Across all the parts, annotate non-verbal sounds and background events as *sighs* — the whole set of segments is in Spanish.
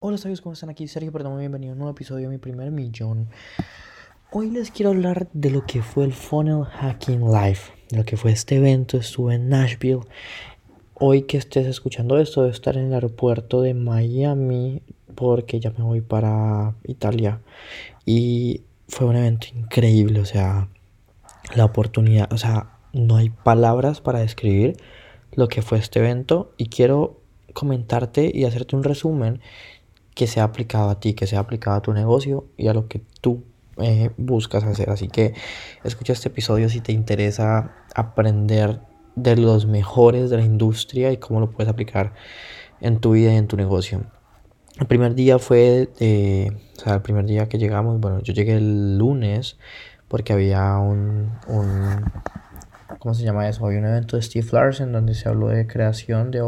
Hola amigos, ¿cómo están? Aquí Sergio, perdón, muy bienvenido a un nuevo episodio de mi primer millón. Hoy les quiero hablar de lo que fue el Funnel Hacking Live, de lo que fue este evento, estuve en Nashville. Hoy que estés escuchando esto, debo estar en el aeropuerto de Miami porque ya me voy para Italia. Y fue un evento increíble, o sea, la oportunidad, o sea, no hay palabras para describir lo que fue este evento y quiero comentarte y hacerte un resumen que sea aplicado a ti, que sea aplicado a tu negocio y a lo que tú eh, buscas hacer. Así que escucha este episodio si te interesa aprender de los mejores de la industria y cómo lo puedes aplicar en tu vida y en tu negocio. El primer día fue, o sea, el primer día que llegamos, bueno, yo llegué el lunes porque había un, un ¿cómo se llama eso? Había un evento de Steve Larsen donde se habló de creación de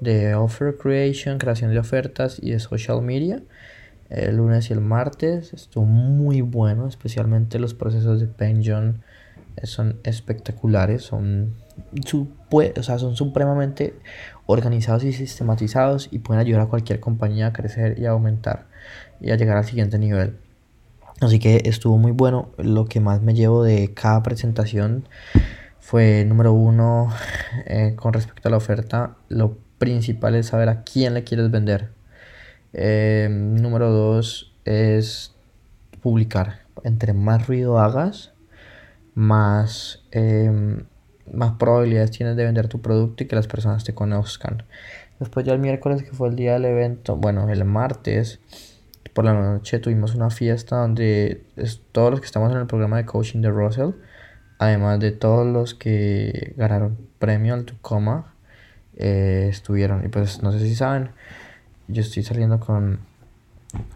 de offer creation, creación de ofertas y de social media. El lunes y el martes estuvo muy bueno, especialmente los procesos de Penjon eh, son espectaculares, son, o sea, son supremamente organizados y sistematizados y pueden ayudar a cualquier compañía a crecer y a aumentar y a llegar al siguiente nivel. Así que estuvo muy bueno. Lo que más me llevo de cada presentación fue número uno eh, con respecto a la oferta. Lo principal es saber a quién le quieres vender. Eh, número dos es publicar. Entre más ruido hagas, más, em, más probabilidades tienes de vender tu producto y que las personas te conozcan. Después ya el miércoles que fue el día del evento, bueno, el martes por la noche tuvimos una fiesta donde todos los que estamos en el programa de coaching de Russell, además de todos los que ganaron premio al Tucoma, eh, estuvieron. Y pues no sé si saben, yo estoy saliendo con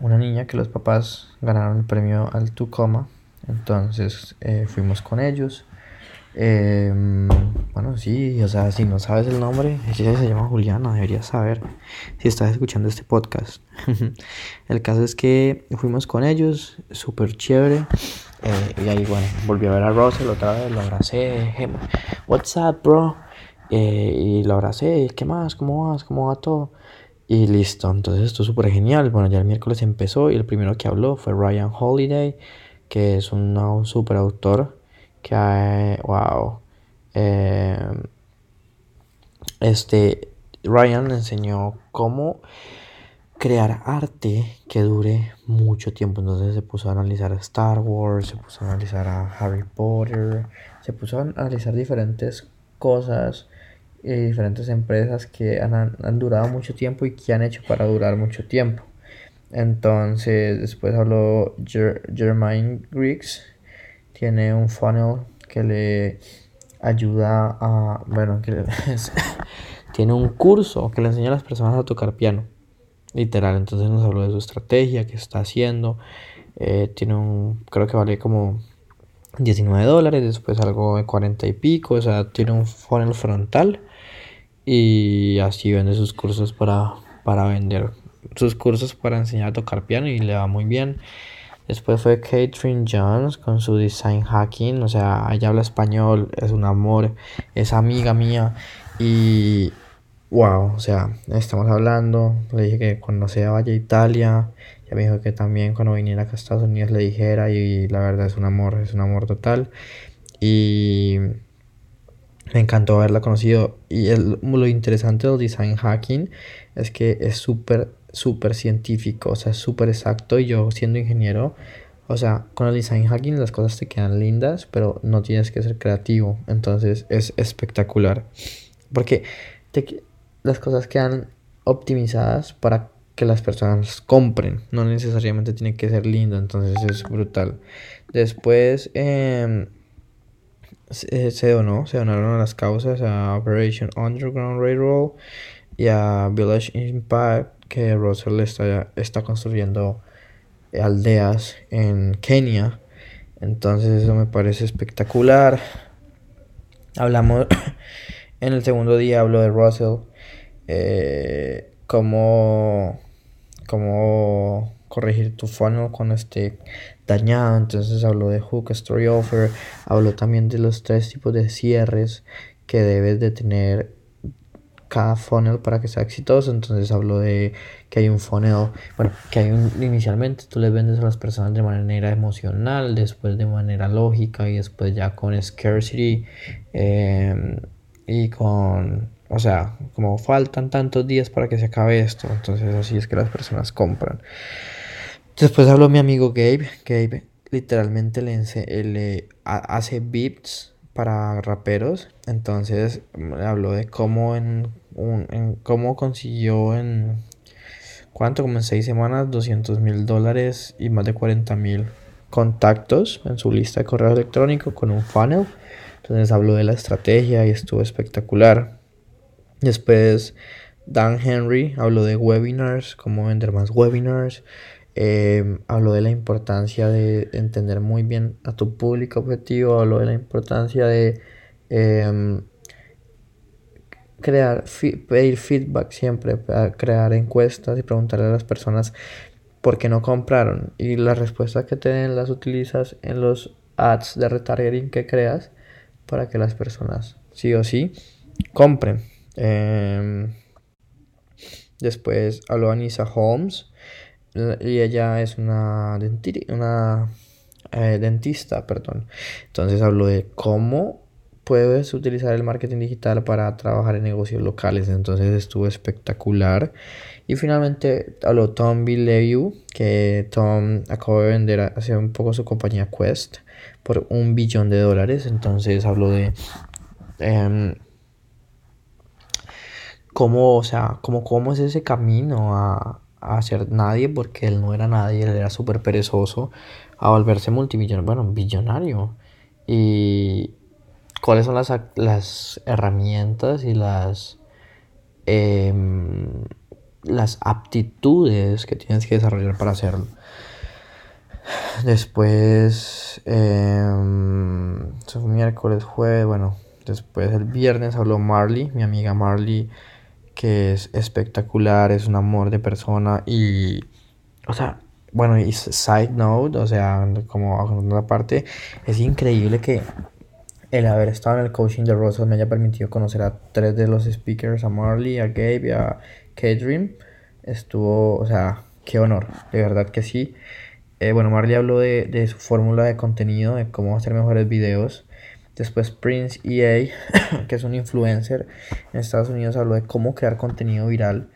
una niña que los papás ganaron el premio al Tucoma. Entonces eh, fuimos con ellos. Em, bueno, sí, o sea, si no sabes el nombre, ella se llama Juliana, deberías saber si estás escuchando este podcast. *laughs* el caso es que fuimos con ellos, súper chévere. Eh, y ahí, bueno, volví a ver a Russell otra vez, lo abracé. What's up, bro? Eh, y lo abracé, ¿qué más? ¿Cómo vas? ¿Cómo va todo? Y listo, entonces esto es súper genial. Bueno, ya el miércoles empezó y el primero que habló fue Ryan Holiday, que es un super autor que, wow, eh, este, Ryan enseñó cómo crear arte que dure mucho tiempo. Entonces se puso a analizar a Star Wars, se puso a analizar a Harry Potter, se puso a analizar diferentes cosas diferentes empresas que han, han, durado mucho tiempo y que han hecho para durar mucho tiempo. Entonces, después habló Jermaine Griggs, tiene un funnel que le ayuda a, bueno, que *laughs* tiene un curso que le enseña a las personas a tocar piano, literal. Entonces nos habló de su estrategia, que está haciendo. Eh, tiene un, creo que vale como 19 dólares, después algo de 40 y pico, o sea, tiene un funnel frontal y así vende sus cursos para, para vender sus cursos para enseñar a tocar piano y le va muy bien. Después fue Catherine Jones con su design hacking, o sea, ella habla español, es un amor, es amiga mía y wow, o sea, estamos hablando, le dije que cuando sea vaya a Italia, ya me dijo que también cuando viniera acá a Estados Unidos le dijera y la verdad es un amor, es un amor total y me encantó haberla conocido. Y lo interesante del design hacking es que es súper, súper científico, o sea, es súper exacto. Y yo siendo ingeniero, o sea, con el design hacking las cosas te quedan lindas, pero no tienes que ser creativo. Entonces es espectacular. Porque las cosas quedan optimizadas para que las personas compren. No necesariamente tiene que ser lindo. Entonces es brutal. Después... Eh, se, donó, se donaron a las causas a Operation Underground Railroad y a Village Impact que Russell está, está construyendo aldeas en Kenia. Entonces eso me parece espectacular. Hablamos *coughs* en el segundo día hablo de Russell eh, como como corregir tu funnel cuando esté dañado. Entonces habló de hook, story offer, habló también de los tres tipos de cierres que debes de tener cada funnel para que sea exitoso. Entonces hablo de que hay un funnel, bueno, que hay un, inicialmente tú le vendes a las personas de manera emocional, después de manera lógica y después ya con scarcity em, y con, o sea, como faltan tantos días para que se acabe esto. Entonces así es que las personas compran. Después habló mi amigo Gabe. Gabe literalmente le, hace beats para raperos. Entonces habló de cómo en, en cómo consiguió en cuánto como en seis semanas 200 mil dólares y más de 40 mil contactos en su lista de correo electrónico con un funnel. Entonces habló de la estrategia y estuvo espectacular. Después Dan Henry habló de webinars, cómo vender más webinars. Eh, habló de la importancia de entender muy bien a tu público objetivo, habló de la importancia de em, crear, pedir feedback siempre, crear encuestas y preguntarle a las personas por qué no compraron. Y las respuestas que te den las utilizas en los ads de retargeting que creas para que las personas sí o sí compren. Em, después habló Anissa Holmes y ella es una, una eh, dentista, perdón. Entonces habló de cómo puedes utilizar el marketing digital para trabajar en negocios locales. Entonces estuvo espectacular. Y finalmente habló Tom Billeu, que Tom acabó de vender hace un poco su compañía Quest por un billón de dólares. Entonces habló de em, cómo, o sea, cómo, cómo es ese camino a, a ser nadie porque él no era nadie, él era súper perezoso, a volverse multimillonario, bueno, billonario. Y cuáles son las, las herramientas y las, em, las aptitudes que tienes que desarrollar para hacerlo. Después, eh, miércoles, jueves, bueno, después el viernes habló Marley, mi amiga Marley que es espectacular, es un amor de persona y, o sea, bueno, y side note, o sea, como una parte, es increíble que el haber estado en el coaching de Russell me haya permitido conocer a tres de los speakers, a Marley, a Gabe y a K-Dream. Estuvo, o sea, qué honor, de verdad que sí. Eh, bueno, Marley habló de, de su fórmula de contenido, de cómo hacer mejores videos. Después Prince EA, *coughs* que es un influencer en Estados Unidos, habló de cómo crear contenido viral.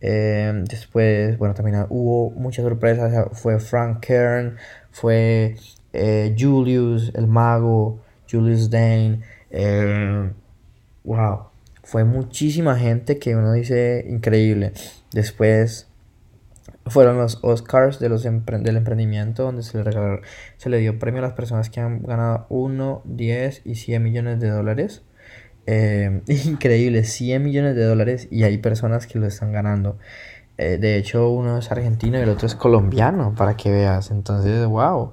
Em, después, bueno, también hubo muchas sorpresas. Fue Frank Kern, fue eh, Julius, el mago, Julius Dane. Em, wow, fue muchísima gente que uno dice increíble. Después fueron los Oscars de los del emprendimiento, donde se le, se le dio premio a las personas que han ganado 1, 10 y 100 millones de dólares. Eh, *laughs* increíble, 100 millones de dólares y hay personas que lo están ganando. Eh, de hecho, uno es argentino y el otro es colombiano, para que veas. Entonces, wow.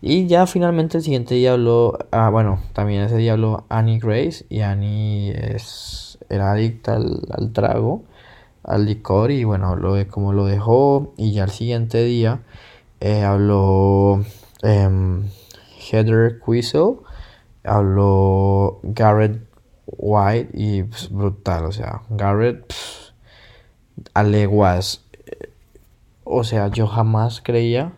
Y ya finalmente el siguiente día habló, ah, bueno, también ese día habló Annie Grace y Annie es, era adicta al, al trago al licor y bueno, habló de cómo lo dejó y ya al siguiente día eh, habló em, Heather Quisel, habló Garrett White y pues, brutal, o sea, Garrett a leguas, o sea, yo jamás creía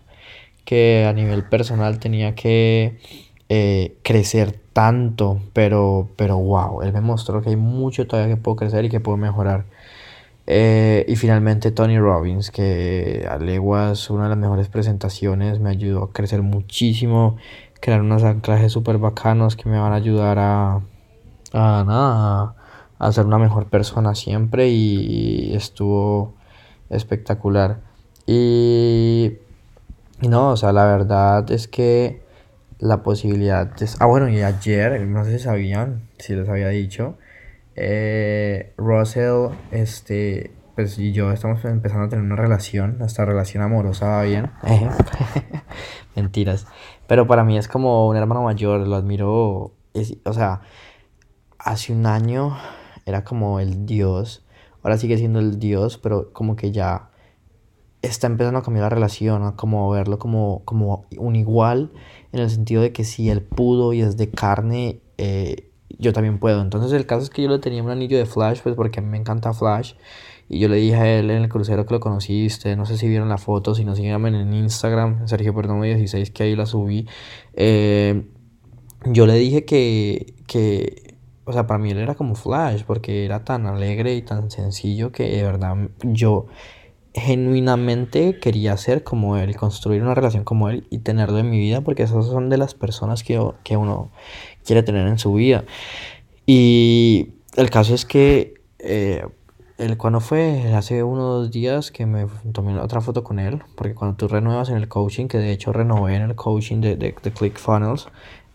que a nivel personal tenía que eh, crecer tanto, pero, pero wow, él me mostró que hay mucho todavía que puedo crecer y que puedo mejorar. Eh, y finalmente Tony Robbins, que a leguas una de las mejores presentaciones, me ayudó a crecer muchísimo, crear unos anclajes súper bacanos que me van a ayudar a, a, nada, a ser una mejor persona siempre y, estuvo espectacular. Y, no, o sea, la verdad es que la posibilidad Ah, bueno, y ayer, no sé si sabían, si les había dicho, eh, Russell, este, pues y yo estamos empezando a tener una relación, nuestra relación amorosa va bien. *laughs* Mentiras. Pero para mí es como un hermano mayor, lo admiro, o sea, hace un año era como el dios, ahora sigue siendo el dios, pero como que ya está empezando a cambiar la relación, a como verlo como, como un igual, en el sentido de que si él pudo y es de carne, eh, yo también puedo. Entonces el caso es que yo le tenía un anillo de Flash, pues porque a mí me encanta Flash. Y yo le dije a él en el crucero que lo conociste, no sé si vieron la foto, si no, síganme en Instagram, Sergio Perdomo 16, que ahí la subí. Eh, yo le dije que, que, o sea, para mí él era como Flash, porque era tan alegre y tan sencillo que de verdad yo genuinamente quería ser como él, construir una relación como él y tenerlo en mi vida, porque esas son de las personas que, que uno quiere tener en su vida. Y el caso es que eh, cuando fue hace unos días que me tomé otra foto con él, porque cuando tú renuevas en el coaching, que de hecho renové en el coaching de, de, de ClickFunnels,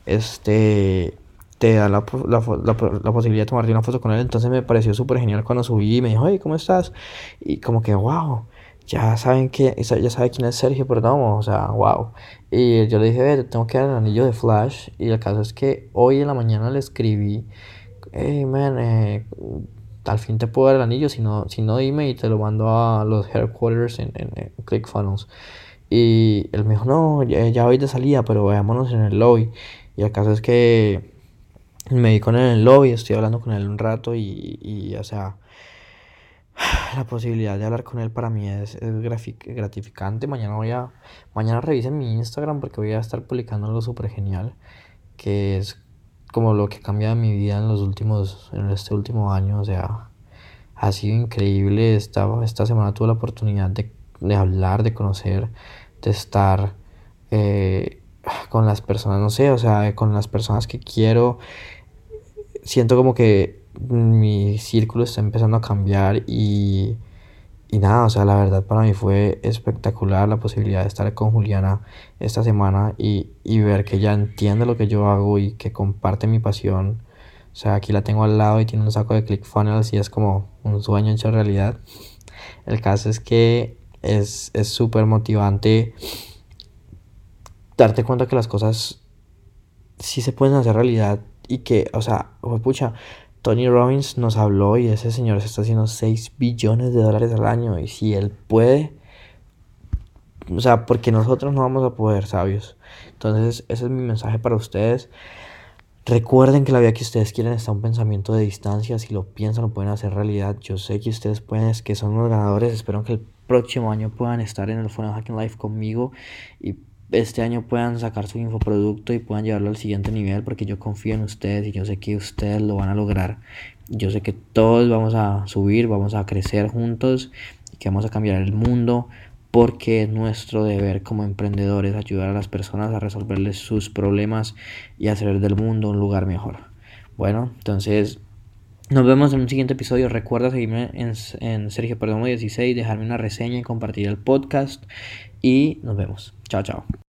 este te da la, la, la, posibilidad de tomarte una foto con él. Entonces me pareció súper genial cuando subí y me dijo, hey, ¿cómo estás? Y como que, wow, ya saben que, ya sabe quién es Sergio Perdomo, o sea, wow. Y yo le dije, ve, tengo que dar el anillo de Flash. Y el caso es que hoy en la mañana le escribí, hey, man, eh, al fin te puedo dar el anillo, si no, si no dime y te lo mando a los headquarters en, en, ClickFunnels. Y él me dijo, no, ya, ya voy de salida, pero veámonos en el lobby. Y el caso es que me di con él en el lobby, estoy hablando con él un rato y, y o sea, *sighs* la posibilidad de hablar con él para mí es, gratificante. Mañana voy a, mañana revisen mi Instagram porque voy a estar publicando algo súper genial, que es como lo que cambia mi vida en los últimos, en este último año, o sea, ha sido increíble. Esta, esta semana tuve la oportunidad de, de hablar, de conocer, de estar eh, con las personas, no sé, o sea, con las personas que quiero. Siento como que mi círculo está empezando a cambiar y, y nada, o sea, la verdad para mí fue espectacular la posibilidad de estar con Juliana esta semana y, y ver que ella entiende lo que yo hago y que comparte mi pasión. O sea, aquí la tengo al lado y tiene un saco de ClickFunnels y es como un sueño hecho realidad. El caso es que es súper motivante darte cuenta que las cosas sí se pueden hacer realidad y que, o sea, pucha, Tony Robbins nos habló y ese señor se está haciendo 6 billones de dólares al año y si él puede, o sea, porque nosotros no vamos a poder, sabios. Entonces, ese es mi mensaje para ustedes. Recuerden que la vida que ustedes quieren está un pensamiento de distancia. Si lo piensan, lo pueden hacer realidad. Yo sé que ustedes pueden, que son los ganadores. Espero que el próximo año puedan estar en el Funnel Hacking Life conmigo y este año puedan sacar su infoproducto y puedan llevarlo al siguiente nivel porque yo confío en ustedes y yo sé que ustedes lo van a lograr. Yo sé que todos vamos a subir, vamos a crecer juntos y que vamos a cambiar el mundo porque es nuestro deber como emprendedores ayudar a las personas a resolverles sus problemas y hacer del mundo un lugar mejor. Bueno, entonces nos vemos en un siguiente episodio. Recuerda seguirme en, en Sergio Perdomo 16, dejarme una reseña y compartir el podcast. Y nos vemos. Chao, chao.